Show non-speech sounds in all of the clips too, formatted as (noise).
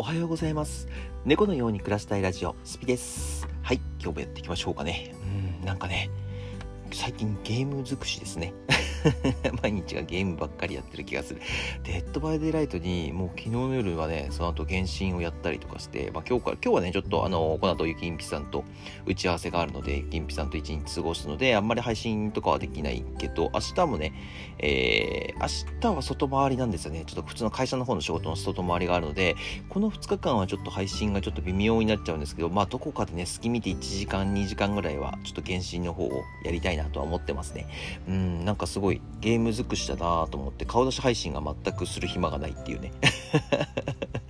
おはようございます。猫のように暮らしたいラジオ、スピです。はい、今日もやっていきましょうかね。うん、なんかね、最近ゲーム尽くしですね。(laughs) 毎日がゲームばっかりやってる気がする。デッドバイデイライトに、もう昨日の夜はね、その後原神をやったりとかして、まあ今日から、今日はね、ちょっとあの、この後ゆきんぴさんと打ち合わせがあるので、ゆきんぴさんと一日過ごすので、あんまり配信とかはできないけど、明日もね、えー、明日は外回りなんですよね。ちょっと普通の会社の方の仕事の外回りがあるので、この2日間はちょっと配信がちょっと微妙になっちゃうんですけど、まあどこかでね、隙見て1時間、2時間ぐらいは、ちょっと原神の方をやりたいなとは思ってますね。うん、なんかすごいゲーム尽くしだなと思って、顔出し配信が全くする暇がないっていうね。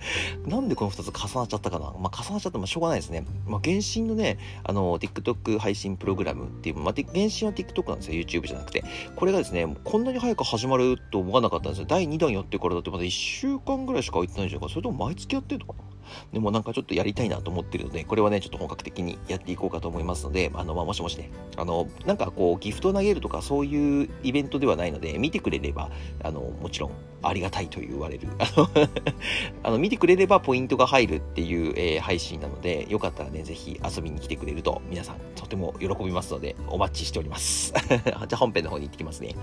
(laughs) なんでこの2つ重なっちゃったかな？まあ重なっちゃったらしょうがないですね。まあ原神のね、あの、TikTok 配信プログラムっていう、まあ、原神は TikTok なんですよ。YouTube じゃなくて。これがですね、こんなに早く始まると思わなかったんですよ。第2弾やってからだってまだ1週間ぐらいしか空いてないんじゃないか。それとも毎月やってるのかな？でもなんかちょっとやりたいなと思ってるので、これはね、ちょっと本格的にやっていこうかと思いますので、あの、まあ、もしもしね、あの、なんかこう、ギフトを投げるとかそういうイベントではないので、見てくれれば、あの、もちろんありがたいと言われる。あの (laughs) あの、見てくれればポイントが入るっていう、えー配信なので、よかったらね、ぜひ遊びに来てくれると、皆さんとても喜びますので、お待ちしております。(laughs) じゃあ本編の方に行ってきますね。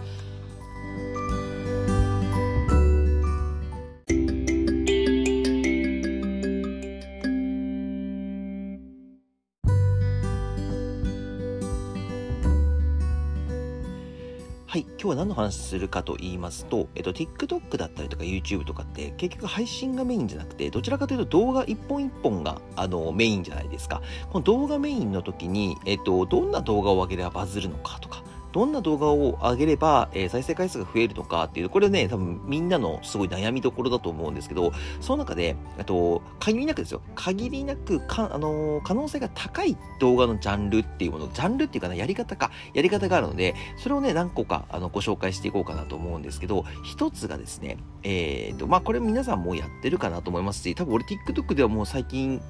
今日は何の話するかと言いますと、えっと、TikTok だったりとか YouTube とかって結局配信がメインじゃなくて、どちらかというと動画一本一本があのメインじゃないですか。この動画メインの時に、えっと、どんな動画を上げればバズるのかとか、どんな動画を上げれば、えー再生回数が増えるのかっていう、これね、多分みんなのすごい悩みどころだと思うんですけど、その中で、えっと、限りなくですよ、限りなくか、あのー可能性が高い動画のジャンルっていうもの、ジャンルっていうかな、やり方か、やり方があるので、それをね、何個かあのご紹介していこうかなと思うんですけど、一つがですね、えっ、と、まあ、これ皆さんもやってるかなと思いますし、多分俺 TikTok ではもう最近、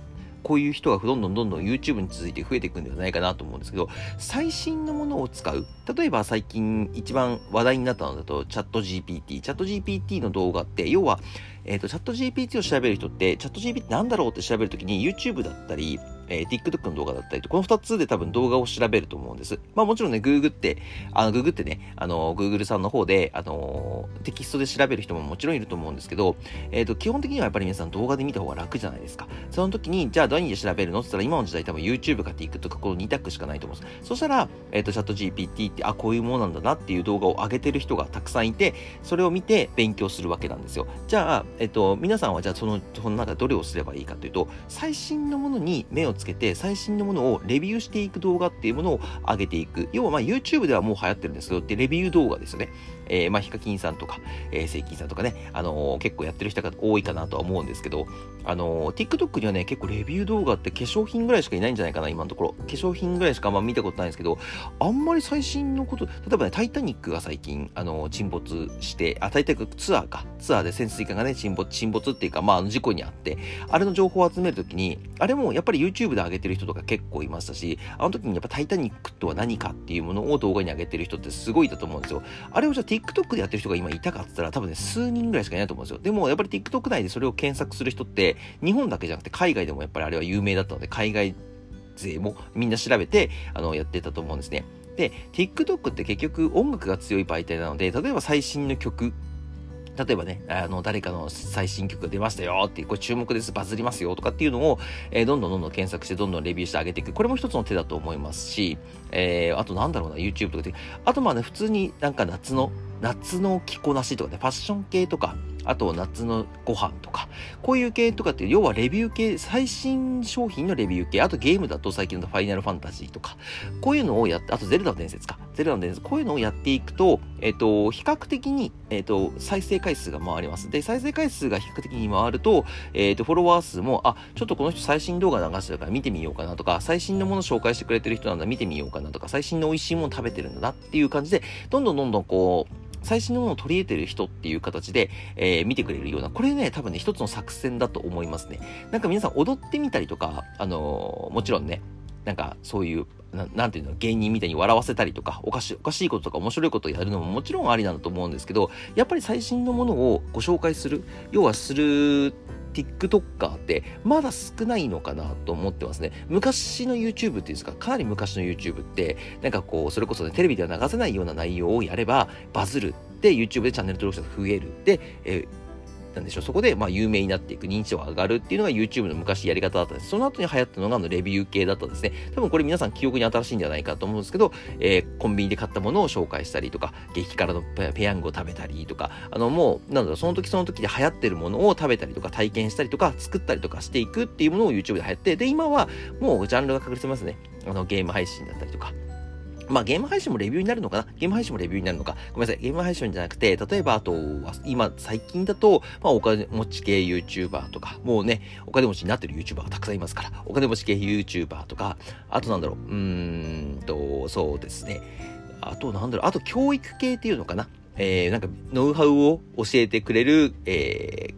こういう人がどんどんどんどん YouTube に続いて増えていくんではないかなと思うんですけど、最新のものを使う。例えば最近一番話題になったのだと、チャット GPT。チャット GPT の動画って、要は、えっ、と、チャット GPT を調べる人って、チャット GPT なんだろうって調べるときに YouTube だったり、えー TikTok の動画だったりと、この2つで多分動画を調べると思うんです。まあもちろんね、Google って、あの、Google ってね、あの、Google さんの方で、あの、テキストで調べる人ももちろんいると思うんですけど、えっ、と、基本的にはやっぱり皆さん動画で見た方が楽じゃないですか。その時に、じゃあ何で調べるのって言ったら、今の時代多分 YouTube か TikTok かこの2択しかないと思うんです。そしたら、えっ、と、チャット GPT って、あ、こういうものなんだなっていう動画を上げてる人がたくさんいて、それを見て勉強するわけなんですよ。じゃあ、えっ、と、皆さんはじゃあその、その中どれをすればいいかというと、最新のものに目をつけて、最新のものをレビューしていく動画っていうものを上げていく。要は、まあ YouTube ではもう流行ってるんですけど、で、レビュー動画ですよね。えー、まあ、ヒカキンさんとか、えー、セイキンさんとかね、あのー結構やってる人が多いかなとは思うんですけど、あのー TikTok にはね、結構レビュー動画って化粧品ぐらいしかいないんじゃないかな、今のところ。化粧品ぐらいしかあんま見たことないんですけど、あんまり最新のこと、例えばね、タイタニックが最近、あのー沈没して、あ、タイタニックツアーか。ツアーで潜水艦がね、沈没、沈没っていうか、まあ、あの事故にあって、あれの情報を集めるときに、あれもやっぱり YouTube で上げてる人とか結構いましたし、あの時にやっぱタイタニックとは何かっていうものを動画に上げてる人ってすごいいたと思うんですよ。あれをじゃあ TikTok でやってる人が今いたかって言ったら多分ね、数人ぐらいしかいないと思うんですよ。でもやっぱり TikTok 内でそれを検索する人って、日本だけじゃなくて海外でもやっぱりあれは有名だったので、海外勢もみんな調べて、あの、やってたと思うんですね。で、TikTok って結局音楽が強い媒体なので、例えば最新の曲、例えばね、あの、誰かの最新曲が出ましたよって、これ注目です、バズりますよとかっていうのを、えーどんどんどんどん検索して、どんどんレビューしてあげていく。これも一つの手だと思いますし、えーあとなんだろうな、YouTube とかで、あとまあね、普通になんか夏の、夏の着こなしとかね、ファッション系とか、あと夏のご飯とか、こういう系とかって、要はレビュー系、最新商品のレビュー系、あとゲームだと最近のファイナルファンタジーとか、こういうのをやって、あとゼルダの伝説か。ゼルダの伝説、こういうのをやっていくと、えっ、と、比較的に、えっ、と、再生回数が回ります。で、再生回数が比較的に回ると、えっ、と、フォロワー数も、あ、ちょっとこの人最新動画流してるから見てみようかなとか、最新のもの紹介してくれてる人なんだ見てみようかなとか、最新の美味しいもの食べてるんだなっていう感じで、どんどんどんどんこう、最新のものを取り入れてる人っていう形で、えー見てくれるような、これね、多分ね、一つの作戦だと思いますね。なんか皆さん踊ってみたりとか、あのーもちろんね、なんかそういう、なんていうの、芸人みたいに笑わせたりとか、おかし、おかしいこととか面白いことをやるのももちろんありなんだと思うんですけど、やっぱり最新のものをご紹介する、要はする TikToker ってまだ少ないのかなと思ってますね。昔の YouTube っていうんですか、かなり昔の YouTube って、なんかこう、それこそね、テレビでは流せないような内容をやればバズる。って、YouTube でチャンネル登録者が増える。で、えーなんでしょう、そこでまあ有名になっていく、認知度が上がるっていうのが YouTube の昔やり方だったんです。その後に流行ったのがあのレビュー系だったんですね。多分これ皆さん記憶に新しいんじゃないかと思うんですけど、えー、コンビニで買ったものを紹介したりとか、激辛のペヤングを食べたりとか、あのもう、なんだろう、その時その時で流行ってるものを食べたりとか、体験したりとか、作ったりとかしていくっていうものを YouTube で流行って、で、今はもうジャンルが確立してますね。あの、ゲーム配信だったりとか、まあゲーム配信もレビューになるのかな？ゲーム配信もレビューになるのか？ごめんなさい。ゲーム配信じゃなくて、例えばあと、今、最近だと、まあお金持ち系 YouTuber とか、もうね、お金持ちになってる YouTuber がたくさんいますから、お金持ち系 YouTuber とか、あとなんだろう、うーんと、そうですね。あとなんだろう、あと教育系っていうのかな？えー、なんか、ノウハウを教えてくれる、え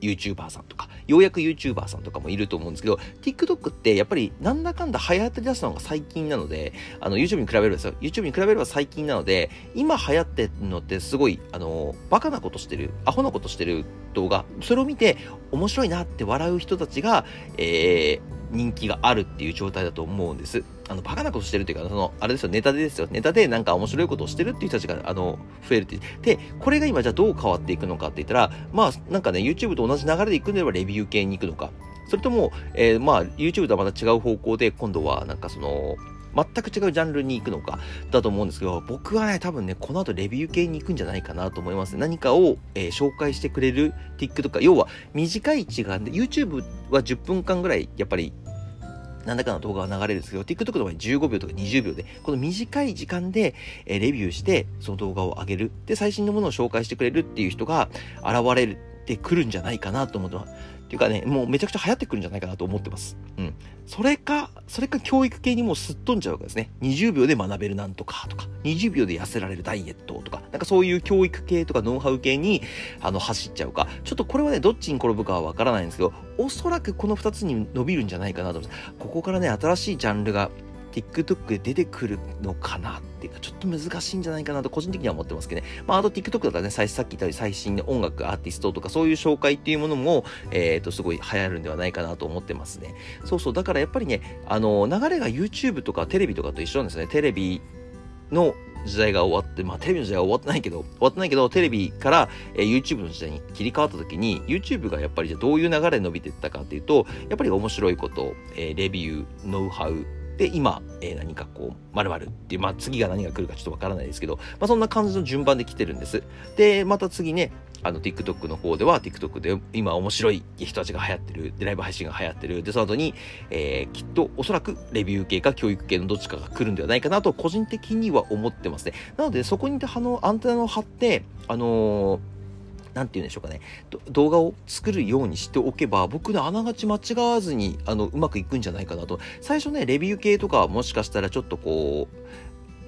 ー、YouTuber さんとか、ようやく YouTuber さんとかもいると思うんですけど、TikTok ってやっぱりなんだかんだ流行って出したのが最近なので、あの YouTube に比べればですよ。YouTube に比べれば最近なので、今流行ってるのってすごい、あの、バカなことしてる、アホなことしてる動画、それを見て面白いなって笑う人たちが、えー、人気があるっていう状態だと思うんです。あの、バカなことしてるっていうか、その、あれですよ、ネタでですよ。ネタでなんか面白いことをしてるっていう人たちが、あの、増えるってで、これが今じゃあどう変わっていくのかって言ったら、まあ、なんかね、YouTube と同じ流れで行くんであればレビュー系に行くのか、それとも、えー、まあ、YouTube とはまた違う方向で、今度は、なんかその、全く違うジャンルに行くのかだと思うんですけど、僕はね、多分ね、この後レビュー系に行くんじゃないかなと思います。何かを、えー、紹介してくれる TikTok、要は短い時間で、YouTube は10分間ぐらいやっぱり何らかの動画が流れるんですけど、TikTok の場合15秒とか20秒で、この短い時間で、えレビューして、その動画を上げる。で、最新のものを紹介してくれるっていう人が現れてくるんじゃないかなと思ってます。ていうかね、もうめちゃくちゃ流行ってくるんじゃないかなと思ってます。うん。それか、それか教育系にもうすっ飛んじゃうわけですね。20秒で学べるなんとかとか、20秒で痩せられるダイエットとか、なんかそういう教育系とかノウハウ系に、あの、走っちゃうか。ちょっとこれはね、どっちに転ぶかはわからないんですけど、おそらくこの2つに伸びるんじゃないかなと思います。ここからね、新しいジャンルが TikTok で出てくるのかなっていうか、ちょっと難しいんじゃないかなと個人的には思ってますけどね。まあ、あと TikTok だったらね、さっき言ったように最新の音楽、アーティストとかそういう紹介っていうものも、えっ、ー、と、すごい流行るんではないかなと思ってますね。そうそう。だからやっぱりね、あの、流れが YouTube とかテレビとかと一緒なんですね。テレビの時代が終わって、まあテレビの時代は終わってないけど、終わってないけど、テレビから、えー、YouTube の時代に切り替わった時に、YouTube がやっぱりじゃどういう流れで伸びていったかっていうと、やっぱり面白いこと、えー、レビュー、ノウハウ、で、今、えー、何かこう、〇〇っていう、まあ次が何が来るかちょっとわからないですけど、まあそんな感じの順番で来てるんです。で、また次ね、あの TikTok の方では TikTok で今面白い人たちが流行ってる、でライブ配信が流行ってる、でその後に、えー、きっとおそらくレビュー系か教育系のどっちかが来るんではないかなと個人的には思ってますね。なのでそこにあのアンテナを張って、あのー何て言うんでしょうかね、動画を作るようにしておけば、僕ね、あながち間違わずに、あの、うまくいくんじゃないかなと。最初ね、レビュー系とかはもしかしたらちょっとこ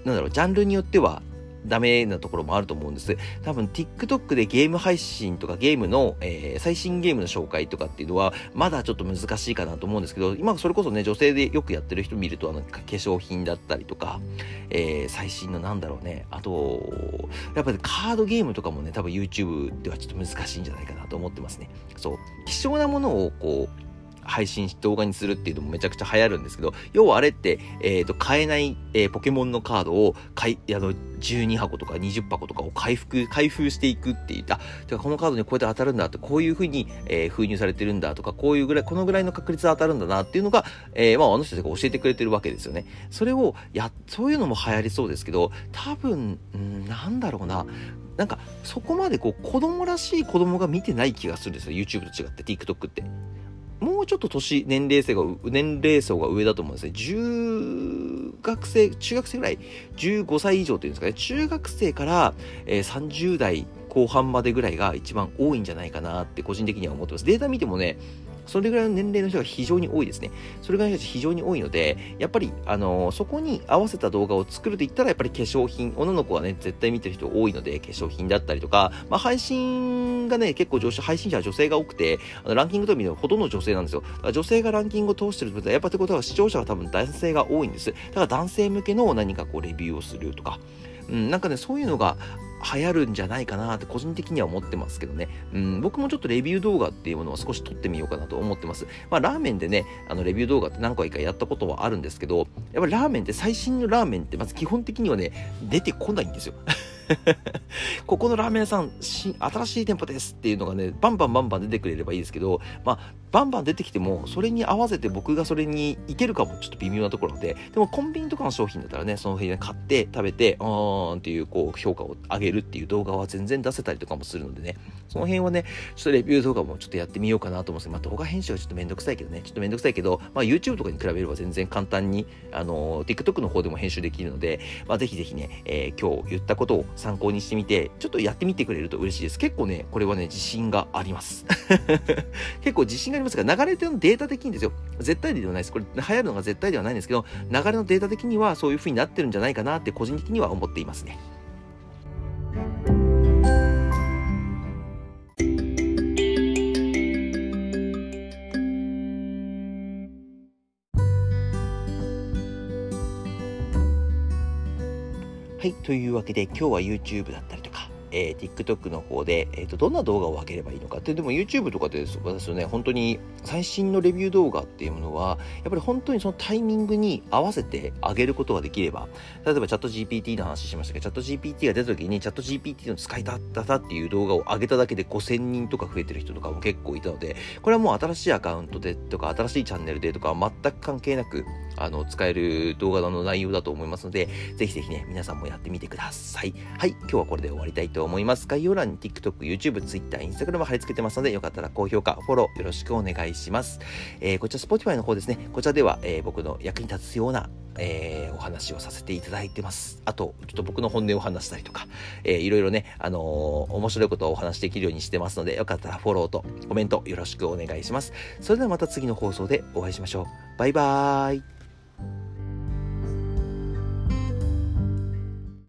う、なんだろう、ジャンルによっては、ダメなところもあると思うんです。多分 TikTok でゲーム配信とかゲームの、えー、最新ゲームの紹介とかっていうのはまだちょっと難しいかなと思うんですけど、今それこそね、女性でよくやってる人見ると、あの、化粧品だったりとか、えー、最新のなんだろうね、あと、やっぱりカードゲームとかもね、多分 YouTube ではちょっと難しいんじゃないかなと思ってますね。そう。希少なものをこう、配信動画にするっていうのもめちゃくちゃ流行るんですけど、要はあれって、えっ、ー、と、買えない、えー、ポケモンのカードを買い、あの、12箱とか20箱とかを回復、開封していくって言った。てか、このカードにこうやって当たるんだって、こういう風に、えー、封入されてるんだとか、こういうぐらい、このぐらいの確率で当たるんだなっていうのが、えー、まあ、あの人たちが教えてくれてるわけですよね。それを、や、そういうのも流行りそうですけど、多分、んなんだろうな。なんか、そこまでこう、子供らしい子供が見てない気がするんですよ。YouTube と違って、TikTok って。もうちょっと年、年齢層が、年齢層が上だと思うんですね。中学生、中学生ぐらい、15歳以上っていうんですかね、中学生から、えー、30代後半までぐらいが一番多いんじゃないかなって個人的には思ってます。データ見てもね、それぐらいの年齢の人が非常に多いですね。それぐらいの人たち非常に多いので、やっぱり、あの、そこに合わせた動画を作ると言ったら、やっぱり化粧品、女の子はね、絶対見てる人多いので、化粧品だったりとか、まあ、配信がね、結構上司、配信者は女性が多くて、あのランキングと見るとほとんど女性なんですよ。女性がランキングを通してるってことは、やっぱってことは視聴者は多分男性が多いんです。だから男性向けの何かこうレビューをするとか、うん、なんかね、そういうのが流行るんじゃないかなって個人的には思ってますけどね。うん、僕もちょっとレビュー動画っていうものは少し撮ってみようかなと思ってます。まあ、ラーメンでね、あの、レビュー動画って何回かやったことはあるんですけど、やっぱりラーメンって最新のラーメンってまず基本的にはね、出てこないんですよ。(laughs) ここのラーメン屋さん、新しい店舗ですっていうのがね、バンバンバンバン出てくれればいいですけど、まあ、バンバン出てきても、それに合わせて僕がそれにいけるかもちょっと微妙なところで、でもコンビニとかの商品だったらね、その辺で買って食べて、あーんっていうこう評価を上げるっていう動画は全然出せたりとかもするのでね、その辺はね、ちょっとレビュー動画もちょっとやってみようかなと思うんですけど、まあ動画編集はちょっとめんどくさいけどね、ちょっとめんどくさいけど、まあ YouTube とかに比べれば全然簡単に、あの、TikTok の方でも編集できるので、まあぜひぜひね、えー、今日言ったことを参考にしてみて、ちょっとやってみてくれると嬉しいです。結構ね、これはね、自信があります。(laughs) 結構自信がありますが、流れてるデータ的にですよ。絶対ではないです。これ流行るのが絶対ではないんですけど、流れのデータ的にはそういう風になってるんじゃないかなって個人的には思っていますね。はい。というわけで、今日は YouTube だったりとか、えー、TikTok の方で、えーと、どんな動画を上げればいいのかって、でも YouTube とかで私ね、本当に最新のレビュー動画っていうものは、やっぱり本当にそのタイミングに合わせて上げることができれば、例えばチャット GPT の話しましたけど、チャット GPT が出た時にチャット GPT の使い方っていう動画を上げただけで5000人とか増えてる人とかも結構いたので、これはもう新しいアカウントでとか、新しいチャンネルでとか全く関係なく、あの、使える動画の内容だと思いますので、ぜひぜひね、皆さんもやってみてください。はい、今日はこれで終わりたいと思います。概要欄に TikTok、YouTube、Twitter、Instagram 貼り付けてますので、よかったら高評価、フォローよろしくお願いします。しますえー、こちら Spotify の方ですね、こちらでは、えー、僕の役に立つようなえー、お話をさせていただいてます。あと、ちょっと僕の本音を話したりとか、えー、いろいろね、あのー、面白いことをお話しできるようにしてますので、よかったらフォローとコメントよろしくお願いします。それではまた次の放送でお会いしましょう。バイバーイ。